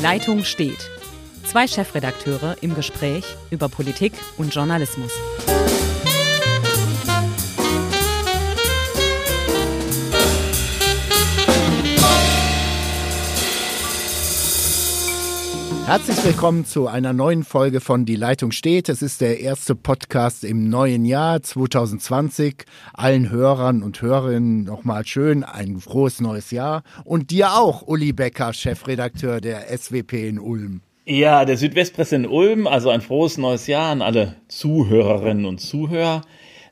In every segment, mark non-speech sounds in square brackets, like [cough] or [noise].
Leitung steht. Zwei Chefredakteure im Gespräch über Politik und Journalismus. Herzlich willkommen zu einer neuen Folge von Die Leitung steht. Es ist der erste Podcast im neuen Jahr 2020. Allen Hörern und Hörerinnen nochmal schön ein frohes neues Jahr. Und dir auch, Uli Becker, Chefredakteur der SWP in Ulm. Ja, der Südwestpresse in Ulm, also ein frohes neues Jahr an alle Zuhörerinnen und Zuhörer.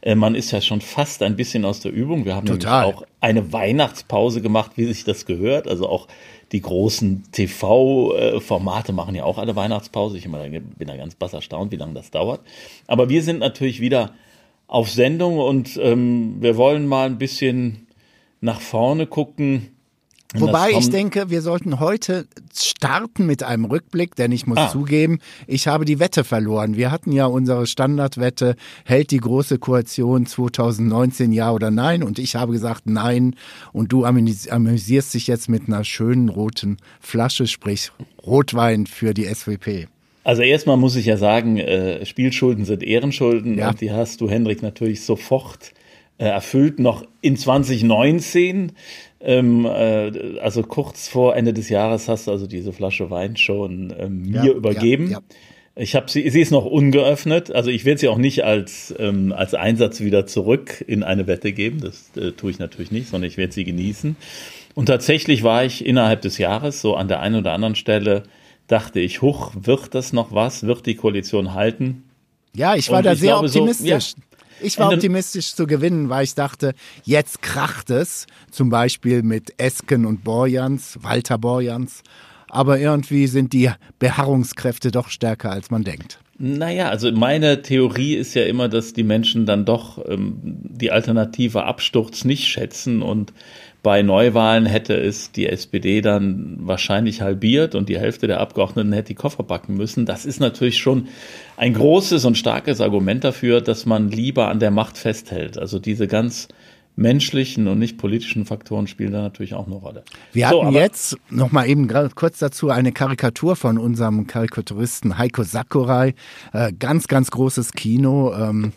Äh, man ist ja schon fast ein bisschen aus der Übung. Wir haben Total. auch eine Weihnachtspause gemacht, wie sich das gehört. Also auch die großen TV-Formate machen ja auch alle Weihnachtspause. Ich bin da ganz bass erstaunt, wie lange das dauert. Aber wir sind natürlich wieder auf Sendung und ähm, wir wollen mal ein bisschen nach vorne gucken. Wobei ich denke, wir sollten heute starten mit einem Rückblick, denn ich muss ah. zugeben, ich habe die Wette verloren. Wir hatten ja unsere Standardwette, hält die Große Koalition 2019 ja oder nein? Und ich habe gesagt nein. Und du amüsierst dich jetzt mit einer schönen roten Flasche, sprich Rotwein für die SWP. Also erstmal muss ich ja sagen, äh, Spielschulden sind Ehrenschulden ja. und die hast du, Hendrik, natürlich sofort erfüllt, noch in 2019. Ähm, äh, also kurz vor Ende des Jahres hast du also diese Flasche Wein schon ähm, mir ja, übergeben. Ja, ja. Ich habe sie, sie ist noch ungeöffnet. Also ich werde sie auch nicht als ähm, als Einsatz wieder zurück in eine Wette geben. Das äh, tue ich natürlich nicht, sondern ich werde sie genießen. Und tatsächlich war ich innerhalb des Jahres so an der einen oder anderen Stelle dachte ich, huch, wird das noch was? Wird die Koalition halten? Ja, ich war Und da ich sehr glaube, optimistisch. So, ja, ich war optimistisch zu gewinnen, weil ich dachte, jetzt kracht es. Zum Beispiel mit Esken und Borjans, Walter Borjans. Aber irgendwie sind die Beharrungskräfte doch stärker, als man denkt. Naja, also meine Theorie ist ja immer, dass die Menschen dann doch ähm, die alternative Absturz nicht schätzen und bei Neuwahlen hätte es die SPD dann wahrscheinlich halbiert und die Hälfte der Abgeordneten hätte die Koffer backen müssen. Das ist natürlich schon ein großes und starkes Argument dafür, dass man lieber an der Macht festhält. Also diese ganz menschlichen und nicht politischen Faktoren spielen da natürlich auch eine Rolle. Wir so, hatten jetzt noch mal eben kurz dazu eine Karikatur von unserem Karikaturisten Heiko Sakurai. Äh, ganz, ganz großes Kino. Ähm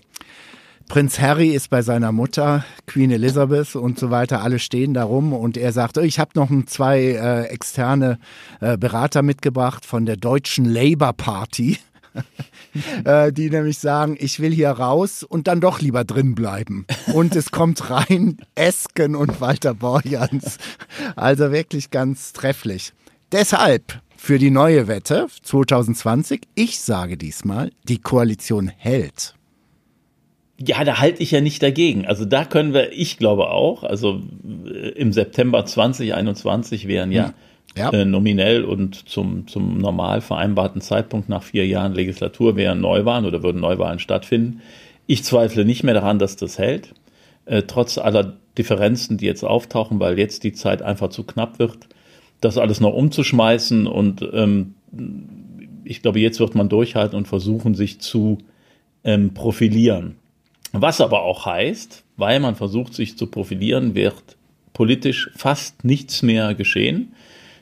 Prinz Harry ist bei seiner Mutter, Queen Elizabeth und so weiter, alle stehen da rum und er sagt, oh, ich habe noch zwei äh, externe äh, Berater mitgebracht von der deutschen Labour Party. Äh, die nämlich sagen, ich will hier raus und dann doch lieber drin bleiben. Und es kommt rein Esken und Walter Borjans. Also wirklich ganz trefflich. Deshalb für die neue Wette 2020, ich sage diesmal, die Koalition hält. Ja, da halte ich ja nicht dagegen. Also da können wir, ich glaube auch, also äh, im September 2021 wären ja, hm. Ja. Äh, nominell und zum, zum normal vereinbarten Zeitpunkt nach vier Jahren Legislatur wären Neuwahlen oder würden Neuwahlen stattfinden. Ich zweifle nicht mehr daran, dass das hält. Äh, trotz aller Differenzen, die jetzt auftauchen, weil jetzt die Zeit einfach zu knapp wird, das alles noch umzuschmeißen und ähm, ich glaube, jetzt wird man durchhalten und versuchen, sich zu ähm, profilieren. Was aber auch heißt, weil man versucht, sich zu profilieren, wird politisch fast nichts mehr geschehen.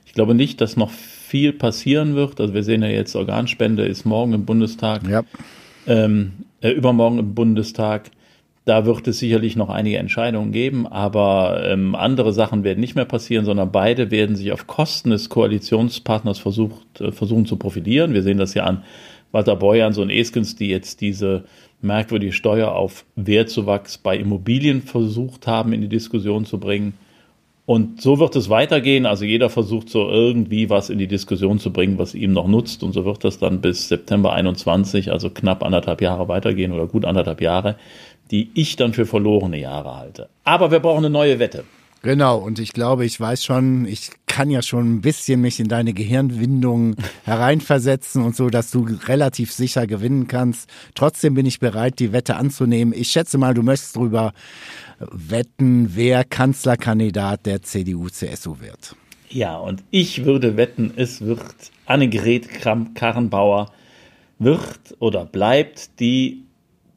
Ich glaube nicht, dass noch viel passieren wird. Also wir sehen ja jetzt, Organspende ist morgen im Bundestag, ja. ähm, äh, übermorgen im Bundestag. Da wird es sicherlich noch einige Entscheidungen geben, aber ähm, andere Sachen werden nicht mehr passieren, sondern beide werden sich auf Kosten des Koalitionspartners versucht, äh, versuchen zu profilieren. Wir sehen das ja an Walter Beuerns und Eskens, die jetzt diese merkwürdige Steuer auf Wertzuwachs bei Immobilien versucht haben, in die Diskussion zu bringen. Und so wird es weitergehen. Also jeder versucht so irgendwie was in die Diskussion zu bringen, was ihm noch nutzt. Und so wird das dann bis September 21, also knapp anderthalb Jahre weitergehen oder gut anderthalb Jahre, die ich dann für verlorene Jahre halte. Aber wir brauchen eine neue Wette. Genau, und ich glaube, ich weiß schon, ich kann ja schon ein bisschen mich in deine Gehirnwindung [laughs] hereinversetzen und so, dass du relativ sicher gewinnen kannst. Trotzdem bin ich bereit, die Wette anzunehmen. Ich schätze mal, du möchtest darüber wetten, wer Kanzlerkandidat der CDU-CSU wird. Ja, und ich würde wetten, es wird Annegret Kramp-Karrenbauer wird oder bleibt die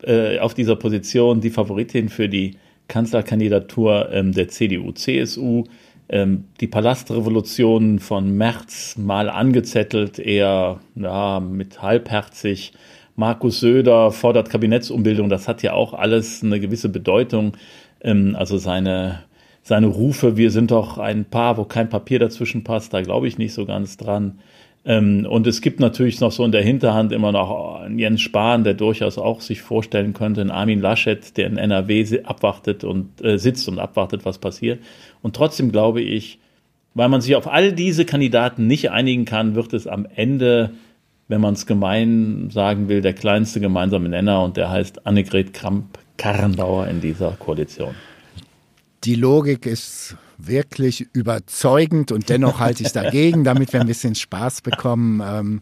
äh, auf dieser Position die Favoritin für die Kanzlerkandidatur ähm, der CDU-CSU. ähm, die Palastrevolution von März mal angezettelt, eher ja, mit halbherzig. Markus Söder fordert Kabinettsumbildung, das hat ja auch alles eine gewisse Bedeutung. Ähm, also seine, seine Rufe, wir sind doch ein Paar, wo kein Papier dazwischen passt, da glaube ich nicht so ganz dran. Ähm, und es gibt natürlich noch so in der Hinterhand immer noch Jens Spahn, der durchaus auch sich vorstellen könnte, einen Armin Laschet, der in NRW abwartet und äh, sitzt und abwartet, was passiert. Und trotzdem glaube ich, weil man sich auf all diese Kandidaten nicht einigen kann, wird es am Ende, wenn man es gemein sagen will, der kleinste gemeinsame Nenner und der heißt Annegret Kramp-Karrenbauer in dieser Koalition. Die Logik ist wirklich überzeugend und dennoch halte ich dagegen, damit wir ein bisschen Spaß bekommen. Ähm,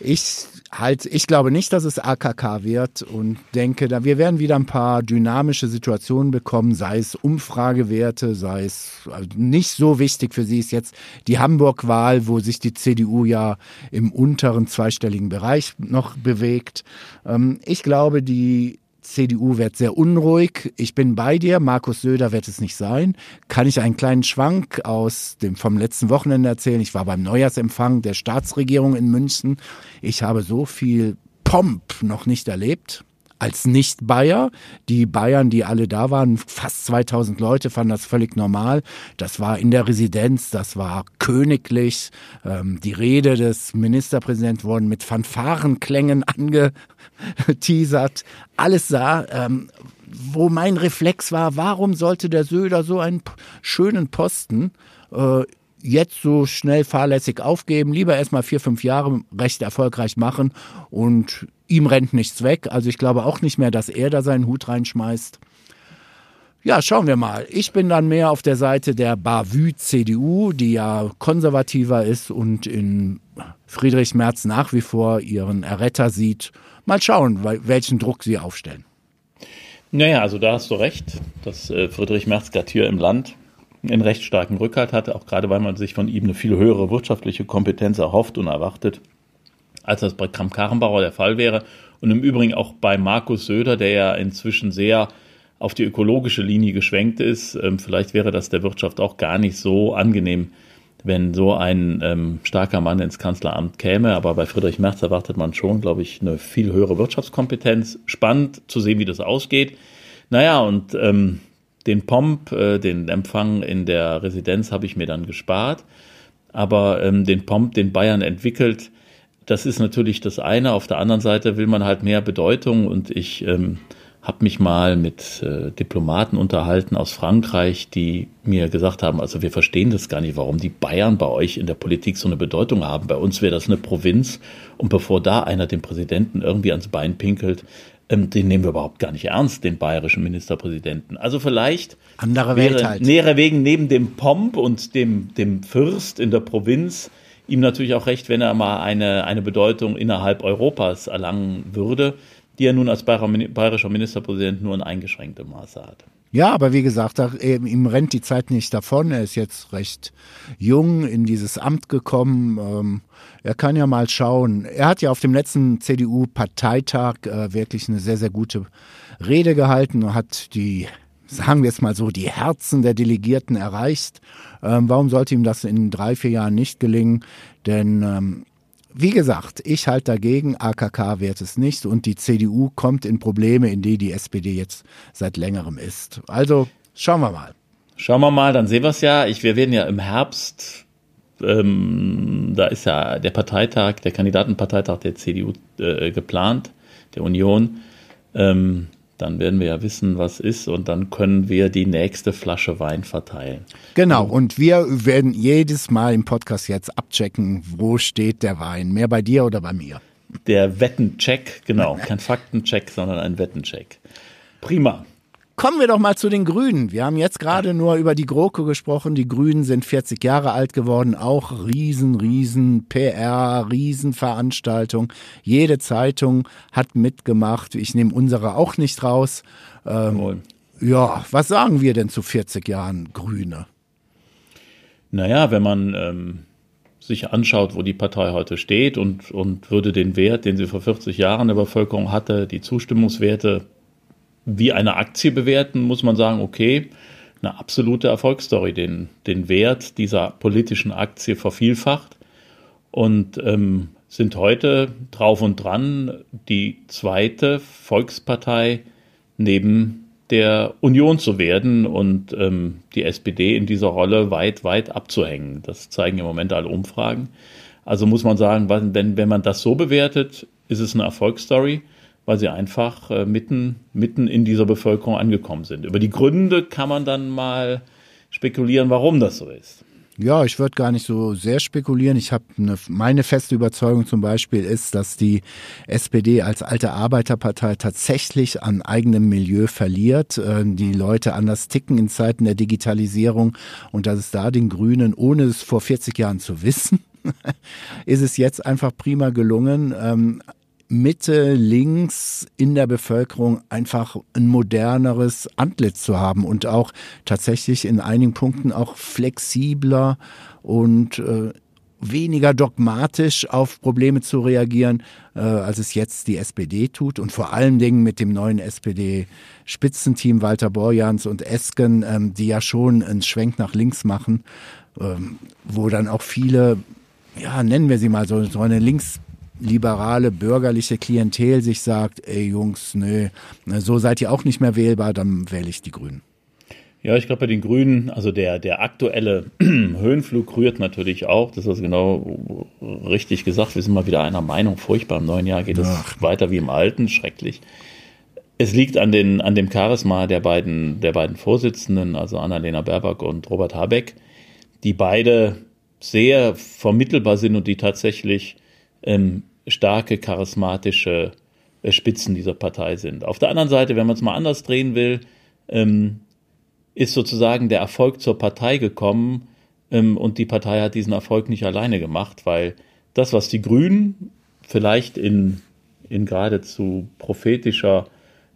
ich halt, ich glaube nicht, dass es AKK wird und denke, wir werden wieder ein paar dynamische Situationen bekommen, sei es Umfragewerte, sei es also nicht so wichtig für Sie ist jetzt die Hamburg-Wahl, wo sich die CDU ja im unteren zweistelligen Bereich noch bewegt. Ähm, ich glaube, die CDU wird sehr unruhig. Ich bin bei dir. Markus Söder wird es nicht sein. Kann ich einen kleinen Schwank aus dem vom letzten Wochenende erzählen? Ich war beim Neujahrsempfang der Staatsregierung in München. Ich habe so viel Pomp noch nicht erlebt als Nicht-Bayer. Die Bayern, die alle da waren, fast 2000 Leute, fanden das völlig normal. Das war in der Residenz, das war königlich. Ähm, die Rede des Ministerpräsidenten wurden mit Fanfarenklängen [laughs] angeteasert. Alles sah, ähm, wo mein Reflex war, warum sollte der Söder so einen schönen Posten äh, jetzt so schnell fahrlässig aufgeben, lieber erstmal vier, fünf Jahre recht erfolgreich machen und ihm rennt nichts weg. Also ich glaube auch nicht mehr, dass er da seinen Hut reinschmeißt. Ja, schauen wir mal. Ich bin dann mehr auf der Seite der Bavü-CDU, die ja konservativer ist und in Friedrich Merz nach wie vor ihren Erretter sieht. Mal schauen, welchen Druck sie aufstellen. Naja, also da hast du recht, dass äh, Friedrich Merz gerade hier im Land einen recht starken Rückhalt hatte, auch gerade weil man sich von ihm eine viel höhere wirtschaftliche Kompetenz erhofft und erwartet, als das bei Kramp-Karrenbauer der Fall wäre. Und im Übrigen auch bei Markus Söder, der ja inzwischen sehr auf die ökologische Linie geschwenkt ist. Ähm, vielleicht wäre das der Wirtschaft auch gar nicht so angenehm, wenn so ein ähm, starker Mann ins Kanzleramt käme. Aber bei Friedrich Merz erwartet man schon, glaube ich, eine viel höhere Wirtschaftskompetenz. Spannend zu sehen, wie das ausgeht. Naja, und ähm, den Pomp, äh, den Empfang in der Residenz habe ich mir dann gespart. Aber ähm, den Pomp, den Bayern entwickelt, das ist natürlich das eine. Auf der anderen Seite will man halt mehr Bedeutung und ich ähm, habe mich mal mit äh, Diplomaten unterhalten aus Frankreich, die mir gesagt haben, also wir verstehen das gar nicht, warum die Bayern bei euch in der Politik so eine Bedeutung haben. Bei uns wäre das eine Provinz und bevor da einer dem Präsidenten irgendwie ans Bein pinkelt, ähm, den nehmen wir überhaupt gar nicht ernst, den bayerischen Ministerpräsidenten. Also vielleicht andere Welt wäre, halt. Nähere wegen neben dem Pomp und dem, dem Fürst in der Provinz ihm natürlich auch recht, wenn er mal eine, eine Bedeutung innerhalb Europas erlangen würde, die er nun als bayerischer Ministerpräsident nur in eingeschränktem Maße hat. Ja, aber wie gesagt, ihm rennt die Zeit nicht davon. Er ist jetzt recht jung in dieses Amt gekommen. Ähm, er kann ja mal schauen. Er hat ja auf dem letzten CDU-Parteitag äh, wirklich eine sehr, sehr gute Rede gehalten und hat die, sagen wir es mal so, die Herzen der Delegierten erreicht. Ähm, warum sollte ihm das in drei, vier Jahren nicht gelingen? Denn ähm, wie gesagt, ich halte dagegen, AKK wird es nicht und die CDU kommt in Probleme, in die die SPD jetzt seit längerem ist. Also schauen wir mal. Schauen wir mal, dann sehen wir es ja. Ich, wir werden ja im Herbst, ähm, da ist ja der Parteitag, der Kandidatenparteitag der CDU äh, geplant, der Union. Ähm, dann werden wir ja wissen, was ist und dann können wir die nächste Flasche Wein verteilen. Genau, und wir werden jedes Mal im Podcast jetzt abchecken, wo steht der Wein. Mehr bei dir oder bei mir? Der Wettencheck, genau. Kein Faktencheck, sondern ein Wettencheck. Prima. Kommen wir doch mal zu den Grünen. Wir haben jetzt gerade nur über die GroKo gesprochen. Die Grünen sind 40 Jahre alt geworden. Auch riesen, riesen PR, Riesenveranstaltung. Jede Zeitung hat mitgemacht. Ich nehme unsere auch nicht raus. Ähm, ja, was sagen wir denn zu 40 Jahren Grüne? Naja, wenn man ähm, sich anschaut, wo die Partei heute steht und, und würde den Wert, den sie vor 40 Jahren der Bevölkerung hatte, die Zustimmungswerte wie eine Aktie bewerten, muss man sagen, okay, eine absolute Erfolgsstory, den, den Wert dieser politischen Aktie vervielfacht und ähm, sind heute drauf und dran, die zweite Volkspartei neben der Union zu werden und ähm, die SPD in dieser Rolle weit, weit abzuhängen. Das zeigen im Moment alle Umfragen. Also muss man sagen, wenn, wenn man das so bewertet, ist es eine Erfolgsstory, weil sie einfach äh, mitten, mitten in dieser Bevölkerung angekommen sind. Über die Gründe kann man dann mal spekulieren, warum das so ist. Ja, ich würde gar nicht so sehr spekulieren. Ich habe eine, meine feste Überzeugung zum Beispiel ist, dass die SPD als alte Arbeiterpartei tatsächlich an eigenem Milieu verliert. Äh, die Leute anders ticken in Zeiten der Digitalisierung und dass es da den Grünen, ohne es vor 40 Jahren zu wissen, [laughs] ist es jetzt einfach prima gelungen, ähm, Mitte, links in der Bevölkerung einfach ein moderneres Antlitz zu haben und auch tatsächlich in einigen Punkten auch flexibler und äh, weniger dogmatisch auf Probleme zu reagieren, äh, als es jetzt die SPD tut und vor allen Dingen mit dem neuen SPD-Spitzenteam Walter Borjans und Esken, ähm, die ja schon einen Schwenk nach links machen, ähm, wo dann auch viele, ja, nennen wir sie mal so, so eine links liberale bürgerliche Klientel sich sagt, ey Jungs, nö, so seid ihr auch nicht mehr wählbar, dann wähle ich die Grünen. Ja, ich glaube bei den Grünen, also der, der aktuelle [clears throat] Höhenflug rührt natürlich auch, das ist genau richtig gesagt, wir sind mal wieder einer Meinung, furchtbar, im neuen Jahr geht es weiter wie im alten, schrecklich. Es liegt an, den, an dem Charisma der beiden, der beiden Vorsitzenden, also Annalena Baerbock und Robert Habeck, die beide sehr vermittelbar sind und die tatsächlich ähm, starke, charismatische äh, Spitzen dieser Partei sind. Auf der anderen Seite, wenn man es mal anders drehen will, ähm, ist sozusagen der Erfolg zur Partei gekommen ähm, und die Partei hat diesen Erfolg nicht alleine gemacht, weil das, was die Grünen vielleicht in, in geradezu prophetischer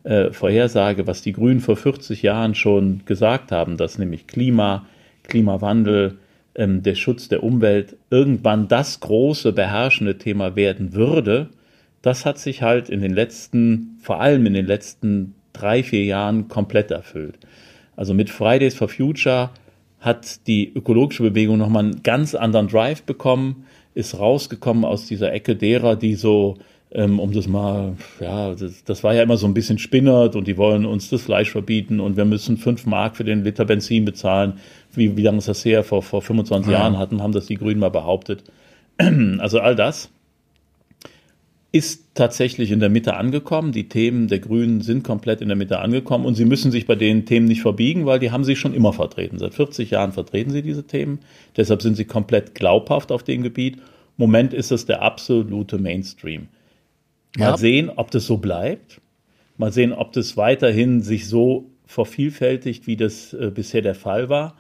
äh, Vorhersage, was die Grünen vor 40 Jahren schon gesagt haben, dass nämlich Klima, Klimawandel, ähm, der Schutz der Umwelt irgendwann das große beherrschende Thema werden würde, das hat sich halt in den letzten, vor allem in den letzten drei, vier Jahren komplett erfüllt. Also mit Fridays for Future hat die ökologische Bewegung nochmal einen ganz anderen Drive bekommen, ist rausgekommen aus dieser Ecke derer, die so ähm, um das mal, ja, das, das, war ja immer so ein bisschen spinnert und die wollen uns das Fleisch verbieten und wir müssen fünf Mark für den Liter Benzin bezahlen. Wie, wie lange ist das her? Vor, vor 25 ja. Jahren hatten, haben das die Grünen mal behauptet. [clears throat] Also all das ist tatsächlich in der Mitte angekommen. Die Themen der Grünen sind komplett in der Mitte angekommen und sie müssen sich bei den Themen nicht verbiegen, weil die haben sie schon immer vertreten. Seit 40 Jahren vertreten sie diese Themen. Deshalb sind sie komplett glaubhaft auf dem Gebiet. Moment ist es der absolute Mainstream. Mal ja. sehen, ob das so bleibt. Mal sehen, ob das weiterhin sich so vervielfältigt, wie das äh, bisher der Fall war.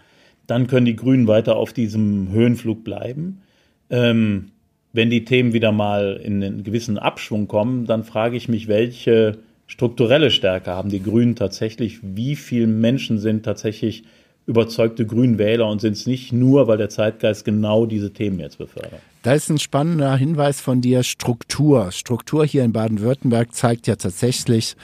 Dann können die Grünen weiter auf diesem Höhenflug bleiben. Ähm, wenn die Themen wieder mal in einen gewissen Abschwung kommen, dann frage ich mich, welche strukturelle Stärke haben die Grünen tatsächlich? Wie viele Menschen sind tatsächlich überzeugte Grünwähler und sind es nicht nur, weil der Zeitgeist genau diese Themen jetzt befördert? Da ist ein spannender Hinweis von dir, Struktur. Struktur hier in Baden-Württemberg zeigt ja tatsächlich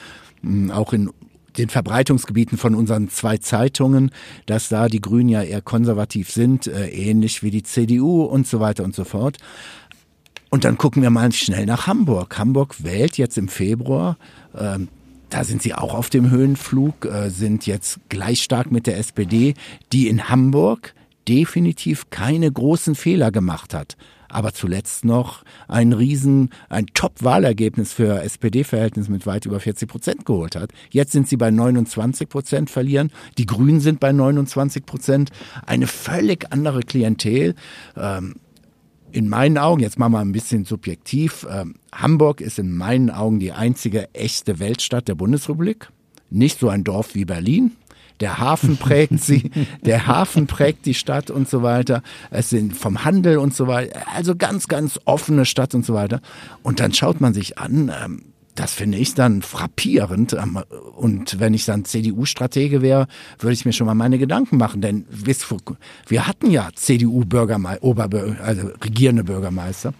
hm, auch in den Verbreitungsgebieten von unseren zwei Zeitungen, dass da die Grünen ja eher konservativ sind, äh, ähnlich wie die CDU und so weiter und so fort. Und dann gucken wir mal schnell nach Hamburg. Hamburg wählt jetzt im Februar. Ähm, da sind sie auch auf dem Höhenflug, äh, sind jetzt gleich stark mit der SPD, die in Hamburg definitiv keine großen Fehler gemacht hat. Aber zuletzt noch ein Riesen, ein Top-Wahlergebnis für SPD-Verhältnis mit weit über 40 Prozent geholt hat. Jetzt sind sie bei 29 Prozent verlieren. Die Grünen sind bei 29 Prozent. Eine völlig andere Klientel. Ähm, in meinen Augen, jetzt machen wir ein bisschen subjektiv, äh, Hamburg ist in meinen Augen die einzige echte Weltstadt der Bundesrepublik. Nicht so ein Dorf wie Berlin, der Hafen [laughs] prägt sie, der Hafen prägt die Stadt und so weiter. Es sind vom Handel und so weiter. Also ganz, ganz offene Stadt und so weiter. Und dann schaut man sich an, ähm, das finde ich dann frappierend. Ähm, und wenn ich dann CDU-Stratege wäre, würde ich mir schon mal meine Gedanken machen. Denn wir hatten ja CDU-Bürgermeister, also regierende Bürgermeister.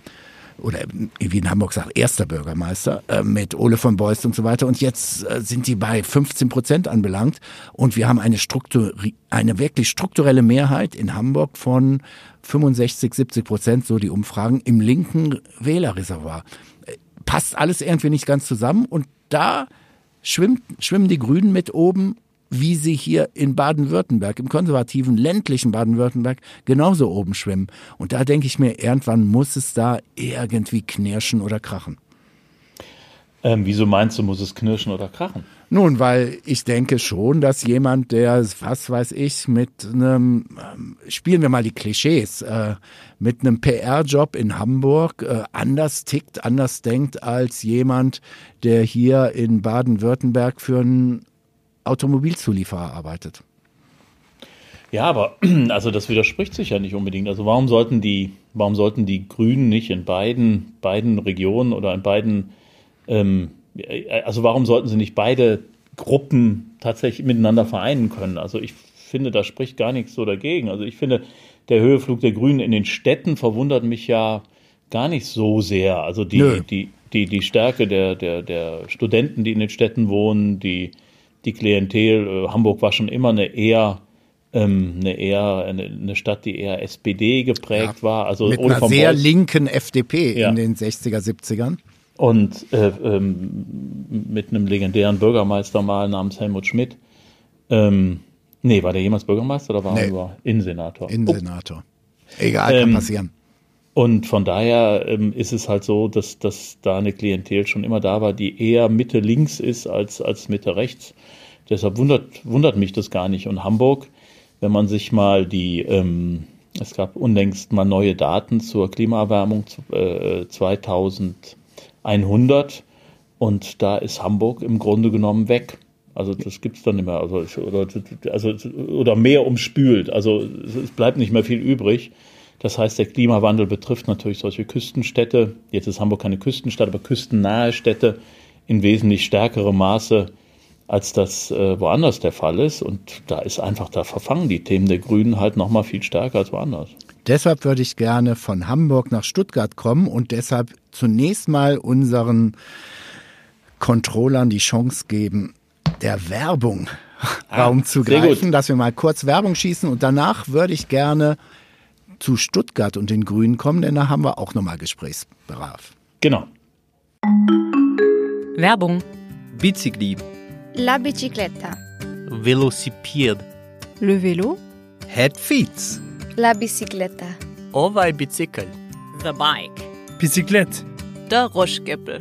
oder wie in Hamburg sagt, erster Bürgermeister äh, mit Ole von Beust und so weiter. Und jetzt äh, sind die bei 15 Prozent anbelangt. Und wir haben eine, Struktur, eine wirklich strukturelle Mehrheit in Hamburg von 65, 70 Prozent, so die Umfragen, im linken Wählerreservoir. Passt alles irgendwie nicht ganz zusammen. Und da schwimmt, schwimmen die Grünen mit oben wie sie hier in Baden-Württemberg, im konservativen ländlichen Baden-Württemberg, genauso oben schwimmen. Und da denke ich mir, irgendwann muss es da irgendwie knirschen oder krachen. Ähm, wieso meinst du, muss es knirschen oder krachen? Nun, weil ich denke schon, dass jemand, der, was weiß ich, mit einem, ähm, spielen wir mal die Klischees, äh, mit einem PR-Job in Hamburg äh, anders tickt, anders denkt als jemand, der hier in Baden-Württemberg für einen Automobilzulieferer arbeitet. Ja, aber [clears throat] also das widerspricht sich ja nicht unbedingt. Also warum sollten die, warum sollten die Grünen nicht in beiden, beiden Regionen oder in beiden, ähm, also warum sollten sie nicht beide Gruppen tatsächlich miteinander vereinen können? Also ich finde, da spricht gar nichts so dagegen. Also ich finde, der Höheflug der Grünen in den Städten verwundert mich ja gar nicht so sehr. Also die, die, die, die Stärke der, der, der Studenten, die in den Städten wohnen, die die Klientel. Äh, Hamburg war schon immer eine eher ähm, eine eher eine, Stadt, die eher SPD geprägt ja, war. Also mit einer sehr linken FDP ja. in den 60er, 70ern. Und äh, ähm, mit einem legendären Bürgermeister mal namens Helmut Schmidt. Ähm, nee, war der jemals Bürgermeister oder war nee. er nur Innensenator? Innensenator. Oh. Egal, kann ähm, passieren. Und von daher ähm, ist es halt so, dass, dass da eine Klientel schon immer da war, die eher Mitte links ist als, als Mitte rechts. Deshalb wundert, wundert mich das gar nicht. Und Hamburg, wenn man sich mal die, ähm, es gab unlängst mal neue Daten zur Klimaerwärmung äh, 2100 und da ist Hamburg im Grunde genommen weg. Also das gibt's dann nicht mehr. Also, oder, also, oder mehr umspült. Also es bleibt nicht mehr viel übrig. Das heißt, der Klimawandel betrifft natürlich solche Küstenstädte. Jetzt ist Hamburg keine Küstenstadt, aber küstennahe Städte in wesentlich stärkerem Maße, als das äh, woanders der Fall ist. Und da ist einfach, da verfangen die Themen der Grünen halt nochmal viel stärker als woanders. Deshalb würde ich gerne von Hamburg nach Stuttgart kommen und deshalb zunächst mal unseren Controllern die Chance geben, der Werbung ah, Raum zu greifen, dass wir mal kurz Werbung schießen und danach würde ich gerne zu Stuttgart und den Grünen kommen, denn da haben wir auch nochmal Gesprächsbedarf. Genau. Werbung. Bicicli. La bicicletta. Velocipede. Le vélo. Head feet. La bicicletta. Ovai bicycle. The bike. Bicyclette. Der Ruschgippel.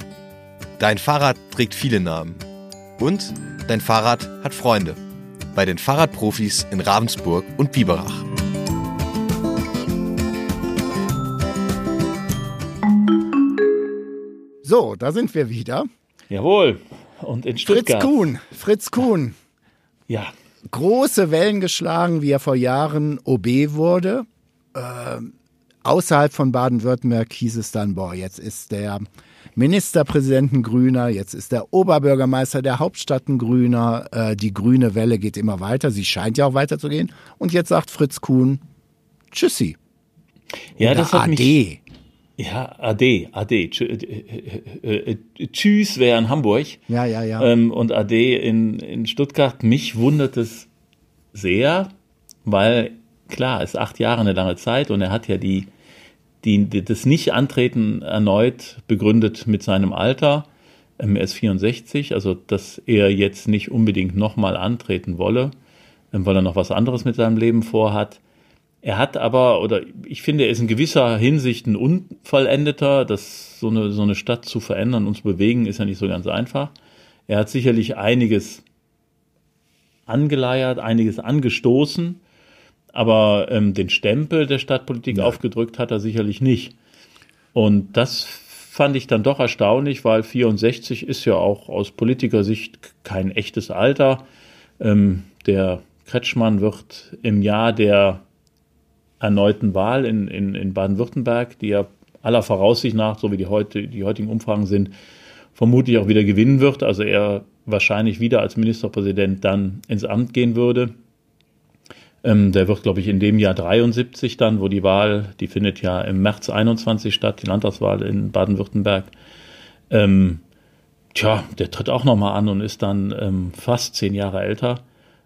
Dein Fahrrad trägt viele Namen. Und dein Fahrrad hat Freunde. Bei den Fahrradprofis in Ravensburg und Biberach. So, da sind wir wieder. Jawohl. Und in Stuttgart. Fritz Kuhn. Fritz Kuhn. Ja. Große Wellen geschlagen, wie er vor Jahren OB wurde. Äh, außerhalb von Baden-Württemberg hieß es dann, boah, jetzt ist der Ministerpräsident ein Grüner, jetzt ist der Oberbürgermeister der Hauptstadt ein Grüner. Äh, die grüne Welle geht immer weiter. Sie scheint ja auch weiterzugehen. Und jetzt sagt Fritz Kuhn, Tschüssi. Ja, Oder das hat AD. mich ja, AD, AD. Äh, äh, äh, tschüss wäre in Hamburg. Ja, ja, ja. Ähm, und AD in, in Stuttgart. Mich wundert es sehr, weil klar, ist acht Jahre eine lange Zeit und er hat ja die, die, das Nicht-Antreten erneut begründet mit seinem Alter. Er ist 64, also dass er jetzt nicht unbedingt nochmal antreten wolle, weil er noch was anderes mit seinem Leben vorhat. Er hat aber, oder ich finde, er ist in gewisser Hinsicht ein Unvollendeter. Das, so, eine, so eine Stadt zu verändern und zu bewegen, ist ja nicht so ganz einfach. Er hat sicherlich einiges angeleiert, einiges angestoßen, aber ähm, den Stempel der Stadtpolitik ja. aufgedrückt hat er sicherlich nicht. Und das fand ich dann doch erstaunlich, weil 64 ist ja auch aus Politikersicht kein echtes Alter. Ähm, der Kretschmann wird im Jahr der erneuten Wahl in, in, in Baden-Württemberg, die ja aller Voraussicht nach, so wie die, heute, die heutigen Umfragen sind, vermutlich auch wieder gewinnen wird. Also er wahrscheinlich wieder als Ministerpräsident dann ins Amt gehen würde. Ähm, der wird, glaube ich, in dem Jahr 73 dann, wo die Wahl, die findet ja im März 21 statt, die Landtagswahl in Baden-Württemberg. Ähm, tja, der tritt auch nochmal an und ist dann ähm, fast zehn Jahre älter.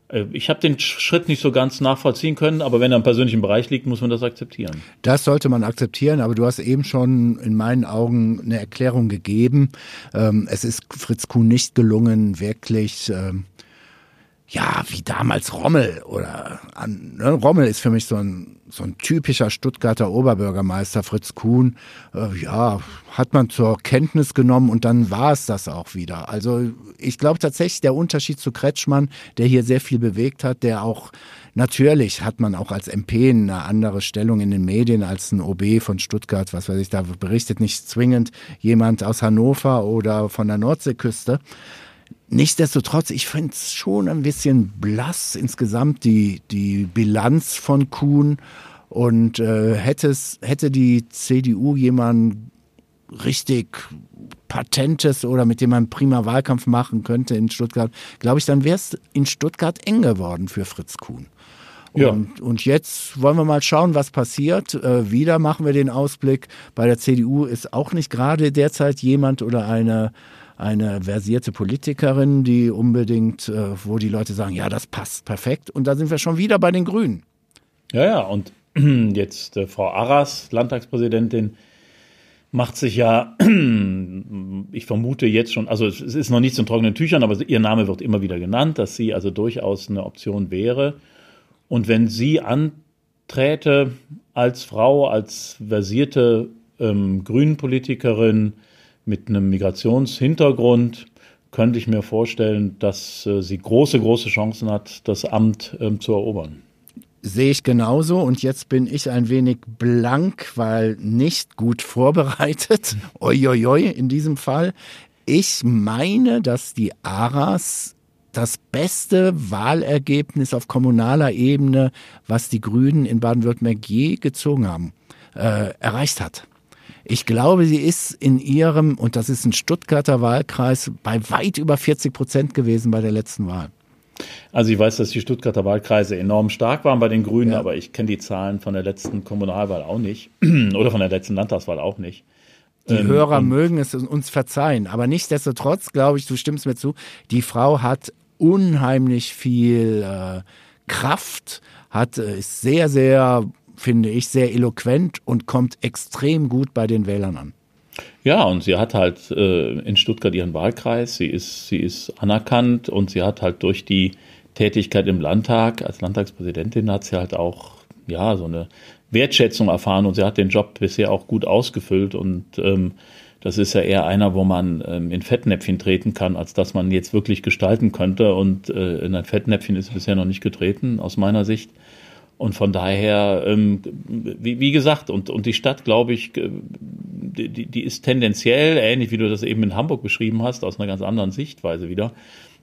Äh, ich habe den Schritt nicht so ganz nachvollziehen können, aber wenn er im persönlichen Bereich liegt, muss man das akzeptieren. Das sollte man akzeptieren, aber du hast eben schon in meinen Augen eine Erklärung gegeben. Ähm, es ist Fritz Kuhn nicht gelungen, wirklich ähm, ja, wie damals Rommel oder ne, Rommel ist für mich so ein, so ein typischer Stuttgarter Oberbürgermeister, Fritz Kuhn. Äh, ja, hat man zur Kenntnis genommen und dann war es das auch wieder. Also ich glaube tatsächlich der Unterschied zu Kretschmann, der hier sehr viel bewegt hat, der auch Natürlich hat man auch als MP eine andere Stellung in den Medien als ein OB von Stuttgart, was weiß ich, da berichtet nicht zwingend jemand aus Hannover oder von der Nordseeküste. Nichtsdestotrotz, ich finde es schon ein bisschen blass insgesamt die, die Bilanz von Kuhn. Und äh, hätte, es, hätte die CDU jemanden richtig Patentes oder mit dem man prima Wahlkampf machen könnte in Stuttgart, glaube ich, dann wäre es in Stuttgart eng geworden für Fritz Kuhn. Und, ja. und jetzt wollen wir mal schauen, was passiert. Äh, wieder machen wir den Ausblick. Bei der CDU ist auch nicht gerade derzeit jemand oder eine eine versierte Politikerin, die unbedingt, äh, wo die Leute sagen, ja, das passt perfekt. Und da sind wir schon wieder bei den Grünen. Ja, ja, und [clears throat] jetzt äh, Frau Arras, Landtagspräsidentin, macht sich ja, [clears throat] ich vermute jetzt schon, also es ist noch nichts in trockenen Tüchern, aber ihr Name wird immer wieder genannt, dass sie also durchaus eine Option wäre. Und wenn sie anträte als Frau, als versierte ähm, Grünen-Politikerin, mit einem Migrationshintergrund könnte ich mir vorstellen, dass äh, sie große, große Chancen hat, das Amt ähm, zu erobern. Sehe ich genauso und jetzt bin ich ein wenig blank, weil nicht gut vorbereitet. [laughs] Uiuiui, in diesem Fall. Ich meine, dass die Aras das beste Wahlergebnis auf kommunaler Ebene, was die Grünen in Baden-Württemberg je gezogen haben, äh, erreicht hat. Ich glaube, sie ist in ihrem, und das ist ein Stuttgarter Wahlkreis, bei weit über 40 Prozent gewesen bei der letzten Wahl. Also ich weiß, dass die Stuttgarter Wahlkreise enorm stark waren bei den Grünen, ja. aber ich kenne die Zahlen von der letzten Kommunalwahl auch nicht [clears throat] oder von der letzten Landtagswahl auch nicht. Die ähm, Hörer mögen es uns verzeihen, aber nichtsdestotrotz glaube ich, du stimmst mir zu, die Frau hat unheimlich viel äh, Kraft, hat äh, ist sehr sehr finde ich, sehr eloquent und kommt extrem gut bei den Wählern an. Ja, und sie hat halt äh, in Stuttgart ihren Wahlkreis, sie ist, sie ist anerkannt und sie hat halt durch die Tätigkeit im Landtag, als Landtagspräsidentin hat sie halt auch, ja, so eine Wertschätzung erfahren und sie hat den Job bisher auch gut ausgefüllt und ähm, das ist ja eher einer, wo man ähm, in Fettnäpfchen treten kann, als dass man jetzt wirklich gestalten könnte. Und äh, in ein Fettnäpfchen ist bisher noch nicht getreten, aus meiner Sicht. Und von daher, ähm, wie, wie, gesagt, und, und die Stadt, glaube ich, die, die ist tendenziell, ähnlich wie du das eben in Hamburg beschrieben hast, aus einer ganz anderen Sichtweise wieder,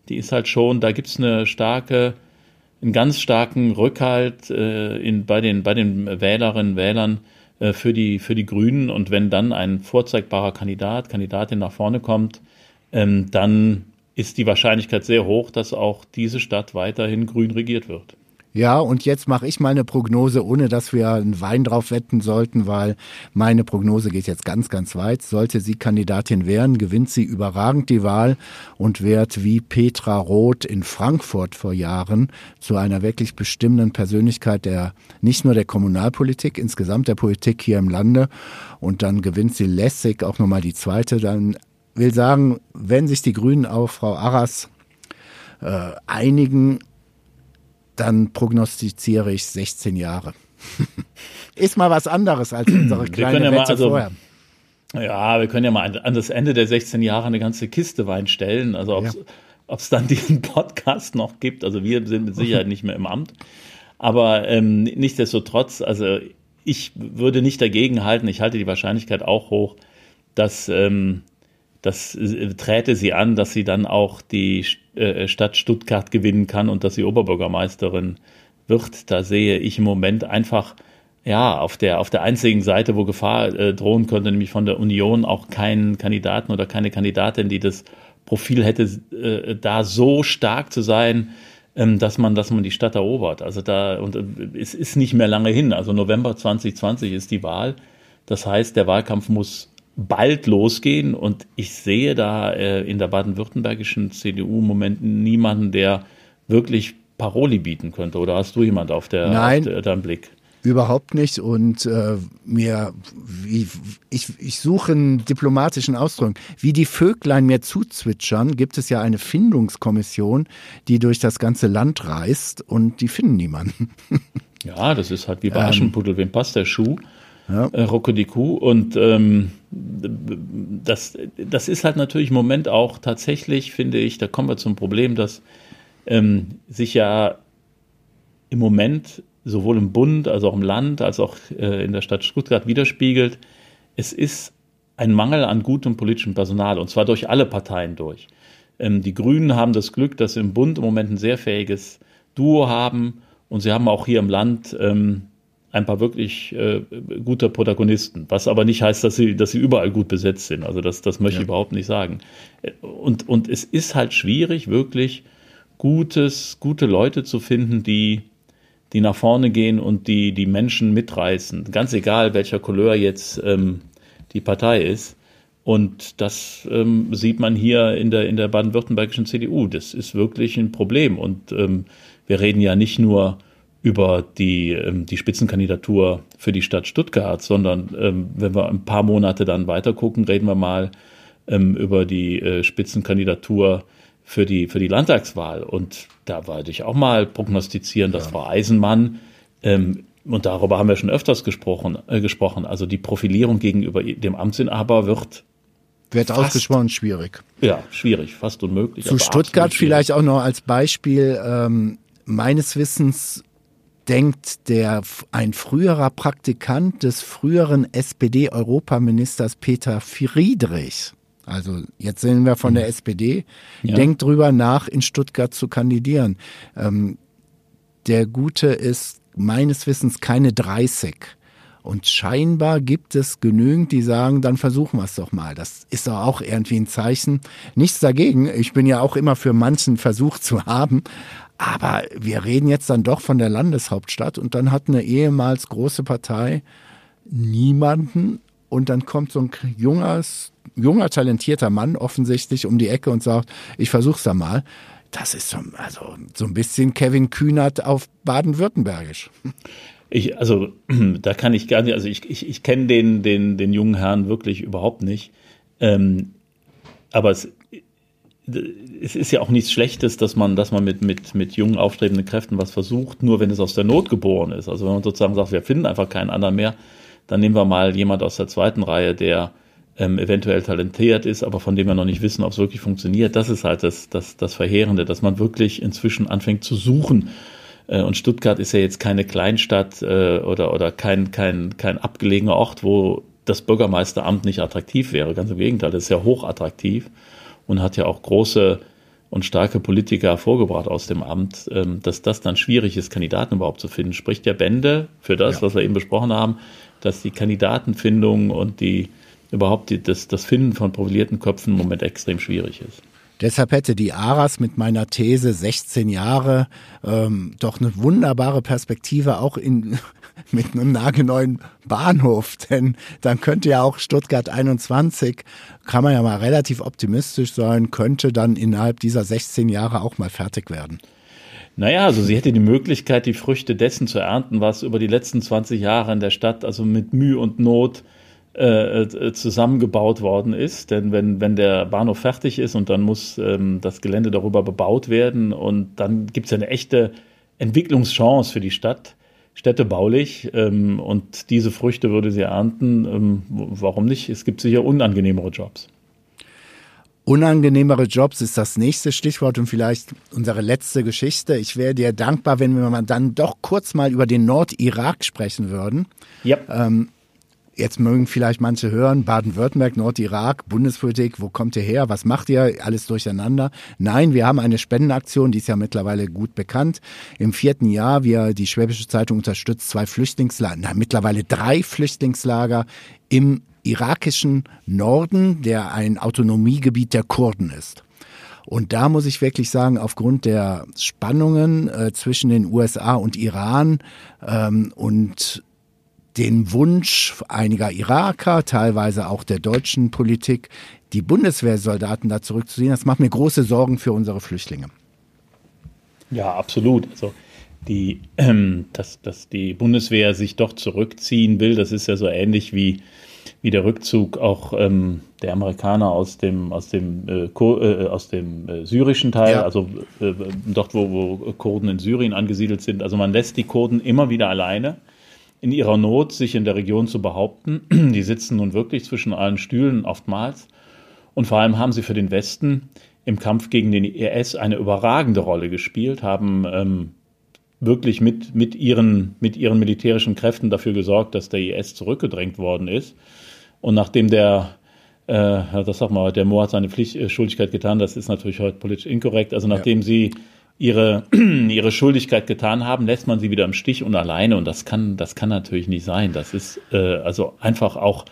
die ist halt schon, da gibt's eine starke, einen ganz starken Rückhalt äh, in, bei, den, bei den Wählerinnen und Wählern äh, für, die, für die Grünen. Und wenn dann ein vorzeigbarer Kandidat, Kandidatin nach vorne kommt, ähm, dann ist die Wahrscheinlichkeit sehr hoch, dass auch diese Stadt weiterhin grün regiert wird. Ja, und jetzt mache ich meine Prognose, ohne dass wir einen Wein drauf wetten sollten, weil meine Prognose geht jetzt ganz, ganz weit. Sollte sie Kandidatin werden, gewinnt sie überragend die Wahl und wird wie Petra Roth in Frankfurt vor Jahren zu einer wirklich bestimmenden Persönlichkeit der, nicht nur der Kommunalpolitik, insgesamt der Politik hier im Lande. Und dann gewinnt sie lässig auch nochmal die zweite. Dann will sagen, wenn sich die Grünen auf Frau Arras äh, einigen, dann prognostiziere ich 16 Jahre. [laughs] Ist mal was anderes als unsere kleine ja Wette also, vorher. Ja, wir können ja mal an das Ende der 16 Jahre eine ganze Kiste Wein stellen. Also ob es ja. dann [laughs] diesen Podcast noch gibt. Also wir sind mit Sicherheit nicht mehr im Amt. Aber ähm, nichtsdestotrotz, also ich würde nicht dagegen halten. Ich halte die Wahrscheinlichkeit auch hoch, dass ähm, das äh, träte sie an, dass sie dann auch die äh, Stadt Stuttgart gewinnen kann und dass sie Oberbürgermeisterin wird. Da sehe ich im Moment einfach ja auf der auf der einzigen Seite, wo Gefahr äh, drohen könnte, nämlich von der Union auch keinen Kandidaten oder keine Kandidatin, die das Profil hätte, äh, da so stark zu sein, ähm, dass man, dass man die Stadt erobert. Also da, und äh, es ist nicht mehr lange hin. Also November 2020 ist die Wahl. Das heißt, der Wahlkampf muss bald losgehen und ich sehe da äh, in der baden-württembergischen CDU im Moment niemanden, der wirklich Paroli bieten könnte. Oder hast du jemand auf der, Nein. auf der, deinem Blick? Überhaupt nicht. Und äh, mir, wie, ich, ich suche einen diplomatischen Ausdruck. Wie die Vöglein mir zuzwitschern, gibt es ja eine Findungskommission, die durch das ganze Land reist und die finden niemanden. Ja, das ist halt wie bei ähm, Aschenputtel, wem passt der Schuh? Ja. Äh, Rocco die Kuh. Und ähm, das, das ist halt natürlich im Moment auch tatsächlich, finde ich, da kommen wir zum Problem, dass ähm, sich ja im Moment sowohl im Bund als auch im Land als auch äh, in der Stadt Stuttgart widerspiegelt. Es ist ein Mangel an gutem politischem Personal und zwar durch alle Parteien durch. Ähm, die Grünen haben das Glück, dass sie im Bund im Moment ein sehr fähiges Duo haben und sie haben auch hier im Land ähm, ein paar wirklich äh, gute Protagonisten, was aber nicht heißt, dass sie, dass sie überall gut besetzt sind. Also das, das möchte ja. ich überhaupt nicht sagen. Und, und es ist halt schwierig, wirklich gutes, gute Leute zu finden, die die nach vorne gehen und die die Menschen mitreißen. Ganz egal, welcher Couleur jetzt ähm, die Partei ist. Und das ähm, sieht man hier in der, in der baden-württembergischen CDU. Das ist wirklich ein Problem. Und ähm, wir reden ja nicht nur über die, ähm, die Spitzenkandidatur für die Stadt Stuttgart, sondern ähm, wenn wir ein paar Monate dann weiter gucken, reden wir mal ähm, über die äh, Spitzenkandidatur für die, für die Landtagswahl. Und da wollte ich auch mal prognostizieren, dass ja. Frau Eisenmann, ähm, und darüber haben wir schon öfters gesprochen, äh, gesprochen, also die Profilierung gegenüber dem Amtsinhaber wird wird fast, ausgesprochen schwierig. Ja, schwierig, fast unmöglich. Zu Stuttgart vielleicht auch noch als Beispiel. Ähm, meines Wissens denkt der ein früherer Praktikant des früheren SPD-Europaministers Peter Friedrich also jetzt sind wir von der mhm. SPD. Ja. Denkt drüber nach, in Stuttgart zu kandidieren. Ähm, der Gute ist meines Wissens keine 30. Und scheinbar gibt es genügend, die sagen, dann versuchen wir es doch mal. Das ist doch auch irgendwie ein Zeichen. Nichts dagegen. Ich bin ja auch immer für manchen Versuch zu haben. Aber wir reden jetzt dann doch von der Landeshauptstadt und dann hat eine ehemals große Partei niemanden und dann kommt so ein junges, junger, talentierter Mann offensichtlich um die Ecke und sagt, ich versuch's da mal. Das ist so, also, so ein bisschen Kevin Kühnert auf Baden-Württembergisch. Ich, also, [clears throat] da kann ich gar nicht, also ich, ich, ich kenne den, den, den jungen Herrn wirklich überhaupt nicht. Ähm, aber es, es ist ja auch nichts Schlechtes, dass man, dass man mit, mit, mit jungen, aufstrebenden Kräften was versucht, nur wenn es aus der Not geboren ist. Also wenn man sozusagen sagt, wir finden einfach keinen anderen mehr, dann nehmen wir mal jemand aus der zweiten Reihe, der ähm, eventuell talentiert ist, aber von dem wir noch nicht wissen, ob es wirklich funktioniert. Das ist halt das, das, das Verheerende, dass man wirklich inzwischen anfängt zu suchen. Äh, und Stuttgart ist ja jetzt keine Kleinstadt äh, oder, oder kein, kein, kein abgelegener Ort, wo das Bürgermeisteramt nicht attraktiv wäre. Ganz im Gegenteil, das ist ja hochattraktiv und hat ja auch große und starke Politiker hervorgebracht aus dem Amt, ähm, dass das dann schwierig ist, Kandidaten überhaupt zu finden, spricht ja Bände für das, ja. was wir eben besprochen haben, dass die Kandidatenfindung und die überhaupt die, das, das Finden von profilierten Köpfen im Moment extrem schwierig ist. Deshalb hätte die Aras mit meiner These 16 Jahre ähm, doch eine wunderbare Perspektive auch in, [laughs] mit einem nagelneuen Bahnhof. Denn dann könnte ja auch Stuttgart 21, kann man ja mal relativ optimistisch sein, könnte dann innerhalb dieser 16 Jahre auch mal fertig werden. Naja, also sie hätte die Möglichkeit, die Früchte dessen zu ernten, was über die letzten 20 Jahre in der Stadt, also mit Mühe und Not, äh, äh, zusammengebaut worden ist. Denn wenn, wenn der Bahnhof fertig ist und dann muss ähm, das Gelände darüber bebaut werden und dann gibt es eine echte Entwicklungschance für die Stadt, städtebaulich. Ähm, und diese Früchte würde sie ernten. Ähm, warum nicht? Es gibt sicher unangenehmere Jobs. Unangenehmere Jobs ist das nächste Stichwort und vielleicht unsere letzte Geschichte. Ich wäre dir dankbar, wenn wir dann doch kurz mal über den Nordirak sprechen würden. Ja. Ähm, jetzt mögen vielleicht manche hören, Baden-Württemberg, Nordirak, Bundespolitik, wo kommt ihr her, was macht ihr, alles durcheinander. Nein, wir haben eine Spendenaktion, die ist ja mittlerweile gut bekannt. Im vierten Jahr, wir, die Schwäbische Zeitung unterstützt zwei Flüchtlingslager, na, mittlerweile drei Flüchtlingslager im irakischen Norden, der ein Autonomiegebiet der Kurden ist. Und da muss ich wirklich sagen, aufgrund der Spannungen äh, zwischen den USA und Iran ähm, und den Wunsch einiger Iraker, teilweise auch der deutschen Politik, die Bundeswehrsoldaten da zurückzuziehen, das macht mir große Sorgen für unsere Flüchtlinge. Ja, absolut. Also die, ähm, dass, dass die Bundeswehr sich doch zurückziehen will, das ist ja so ähnlich wie, wie der Rückzug auch ähm, der Amerikaner aus dem, aus dem, äh, äh, aus dem äh, syrischen Teil, ja. also äh, dort, wo, wo Kurden in Syrien angesiedelt sind. Also man lässt die Kurden immer wieder alleine in ihrer Not, sich in der Region zu behaupten. [clears throat] Die sitzen nun wirklich zwischen allen Stühlen oftmals. Und vor allem haben sie für den Westen im Kampf gegen den IS eine überragende Rolle gespielt, haben ähm, wirklich mit, mit, ihren, mit ihren militärischen Kräften dafür gesorgt, dass der IS zurückgedrängt worden ist. Und nachdem der, äh, das sag mal, der Moor hat seine Pflicht, äh, Schuldigkeit getan, das ist natürlich heute politisch inkorrekt, also nachdem ja. sie ihre, [clears throat] ihre Schuldigkeit getan haben, lässt man sie wieder im Stich und alleine. Und das kann, das kann natürlich nicht sein. Das ist äh, also einfach auch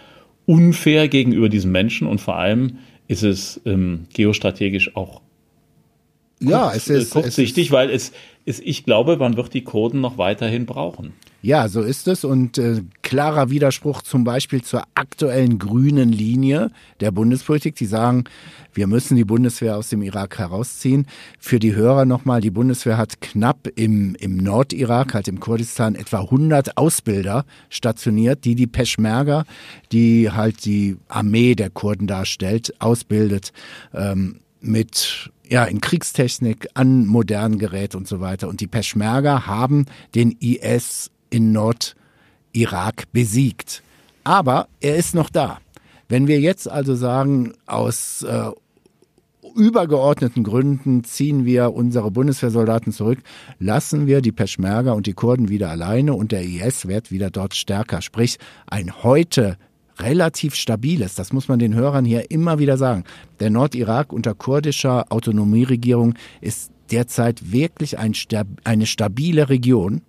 unfair gegenüber diesen Menschen und vor allem ist es ähm, geostrategisch auch ja, kurz, es ist, kurzsichtig, es ist, weil es ist, ich glaube, man wird die Kurden noch weiterhin brauchen. Ja, so ist es. Und äh, klarer Widerspruch zum Beispiel zur aktuellen grünen Linie der Bundespolitik. Die sagen, wir müssen die Bundeswehr aus dem Irak herausziehen. Für die Hörer nochmal, die Bundeswehr hat knapp im, im Nordirak, halt im Kurdistan, etwa 100 Ausbilder stationiert, die die Peschmerga, die halt die Armee der Kurden darstellt, ausbildet. Ähm, mit ja, in Kriegstechnik, an modernen Geräten und so weiter. Und die Peschmerga haben den IS in Nordirak besiegt. Aber er ist noch da. Wenn wir jetzt also sagen, aus äh, übergeordneten Gründen ziehen wir unsere Bundeswehrsoldaten zurück, lassen wir die Peschmerga und die Kurden wieder alleine und der IS wird wieder dort stärker. Sprich, ein heute relativ stabiles, das muss man den Hörern hier immer wieder sagen. Der Nordirak unter kurdischer Autonomieregierung ist derzeit wirklich ein, eine stabile Region,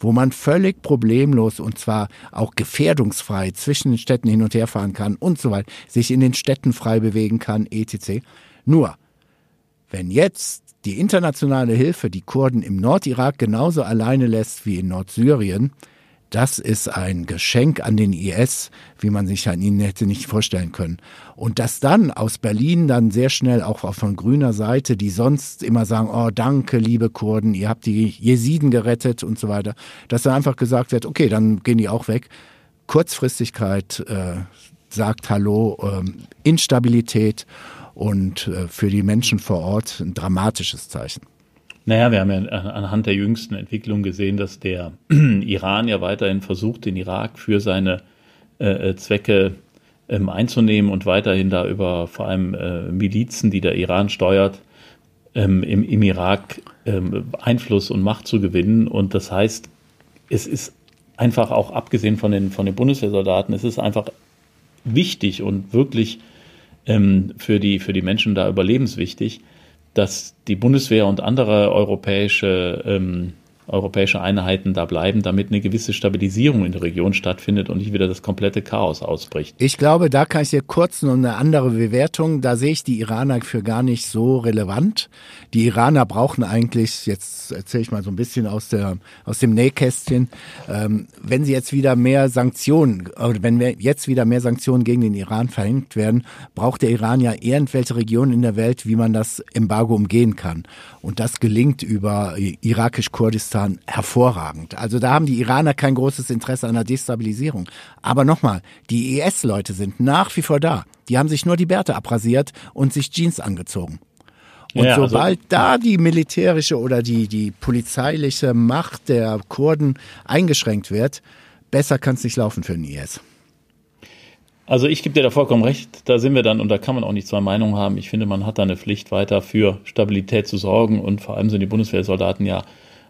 wo man völlig problemlos und zwar auch gefährdungsfrei zwischen den Städten hin und her fahren kann und so weiter, sich in den Städten frei bewegen kann, etc. Nur, wenn jetzt die internationale Hilfe die Kurden im Nordirak genauso alleine lässt wie in Nordsyrien, das ist ein Geschenk an den IS, wie man sich an ihnen hätte nicht vorstellen können. Und dass dann aus Berlin dann sehr schnell auch von grüner Seite, die sonst immer sagen, oh danke, liebe Kurden, ihr habt die Jesiden gerettet und so weiter, dass dann einfach gesagt wird, okay, dann gehen die auch weg. Kurzfristigkeit äh, sagt Hallo, äh, Instabilität und äh, für die Menschen vor Ort ein dramatisches Zeichen. Naja, wir haben ja anhand der jüngsten Entwicklung gesehen, dass der [clears throat] Iran ja weiterhin versucht, den Irak für seine äh, äh, Zwecke ähm, einzunehmen und weiterhin da über vor allem äh, Milizen, die der Iran steuert, ähm, im, im, Irak ähm, Einfluss und Macht zu gewinnen. Und das heißt, es ist einfach auch abgesehen von den, von den Bundeswehrsoldaten, es ist einfach wichtig und wirklich ähm, für, die, für die Menschen da überlebenswichtig, dass die Bundeswehr und andere europäische ähm, europäische Einheiten da bleiben, damit eine gewisse Stabilisierung in der Region stattfindet und nicht wieder das komplette Chaos ausbricht. Ich glaube, da kann ich dir kurz noch eine andere Bewertung, da sehe ich die Iraner für gar nicht so relevant. Die Iraner brauchen eigentlich, jetzt erzähle ich mal so ein bisschen aus, der, aus dem Nähkästchen, ähm, wenn sie jetzt wieder mehr Sanktionen, oder wenn jetzt wieder mehr Sanktionen gegen den Iran verhängt werden, braucht der Iran ja irgendwelche Regionen in der Welt, wie man das Embargo umgehen kann. Und das gelingt über irakisch-Kurdistan hervorragend. Also da haben die Iraner kein großes Interesse an der Destabilisierung. Aber nochmal, die IS-Leute sind nach wie vor da. Die haben sich nur die Bärte abrasiert und sich Jeans angezogen. Und ja, also sobald also, da die militärische oder die, die polizeiliche Macht der Kurden eingeschränkt wird, besser kann es nicht laufen für den IS. Also ich gebe dir da vollkommen recht, da sind wir dann und da kann man auch nicht zwei Meinungen haben. Ich finde, man hat da eine Pflicht, weiter für Stabilität zu sorgen und vor allem sind die Bundeswehrsoldaten ja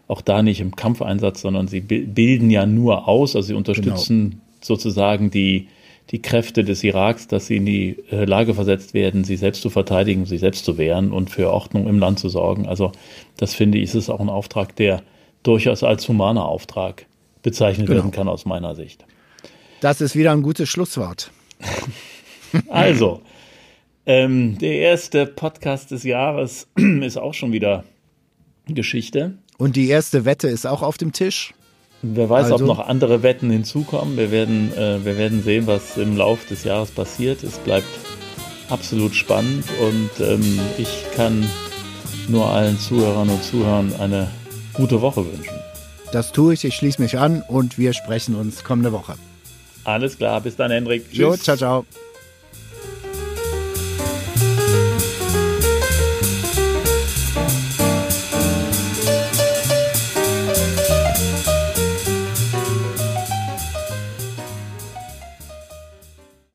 auch da nicht im Kampfeinsatz, sondern sie bilden ja nur aus, also sie unterstützen genau. sozusagen die, die Kräfte des Iraks, dass sie in die äh, Lage versetzt werden, sie selbst zu verteidigen, sich selbst zu wehren und für Ordnung im Land zu sorgen. Also das finde ich, ist auch ein Auftrag, der durchaus als humaner Auftrag bezeichnet genau. werden kann aus meiner Sicht. Das ist wieder ein gutes Schlusswort. [laughs] also, Ähm, der erste Podcast des Jahres [clears throat] ist auch schon wieder Geschichte. Und die erste Wette ist auch auf dem Tisch. Wer weiß, also. ob noch andere Wetten hinzukommen. Wir werden, äh, wir werden sehen, was im Laufe des Jahres passiert. Es bleibt absolut spannend und ähm, ich kann nur allen Zuhörern und Zuhörern eine gute Woche wünschen. Das tue ich, ich schließe mich an und wir sprechen uns kommende Woche. Alles klar, bis dann, Hendrik. Tschüss. Jo, ciao, ciao.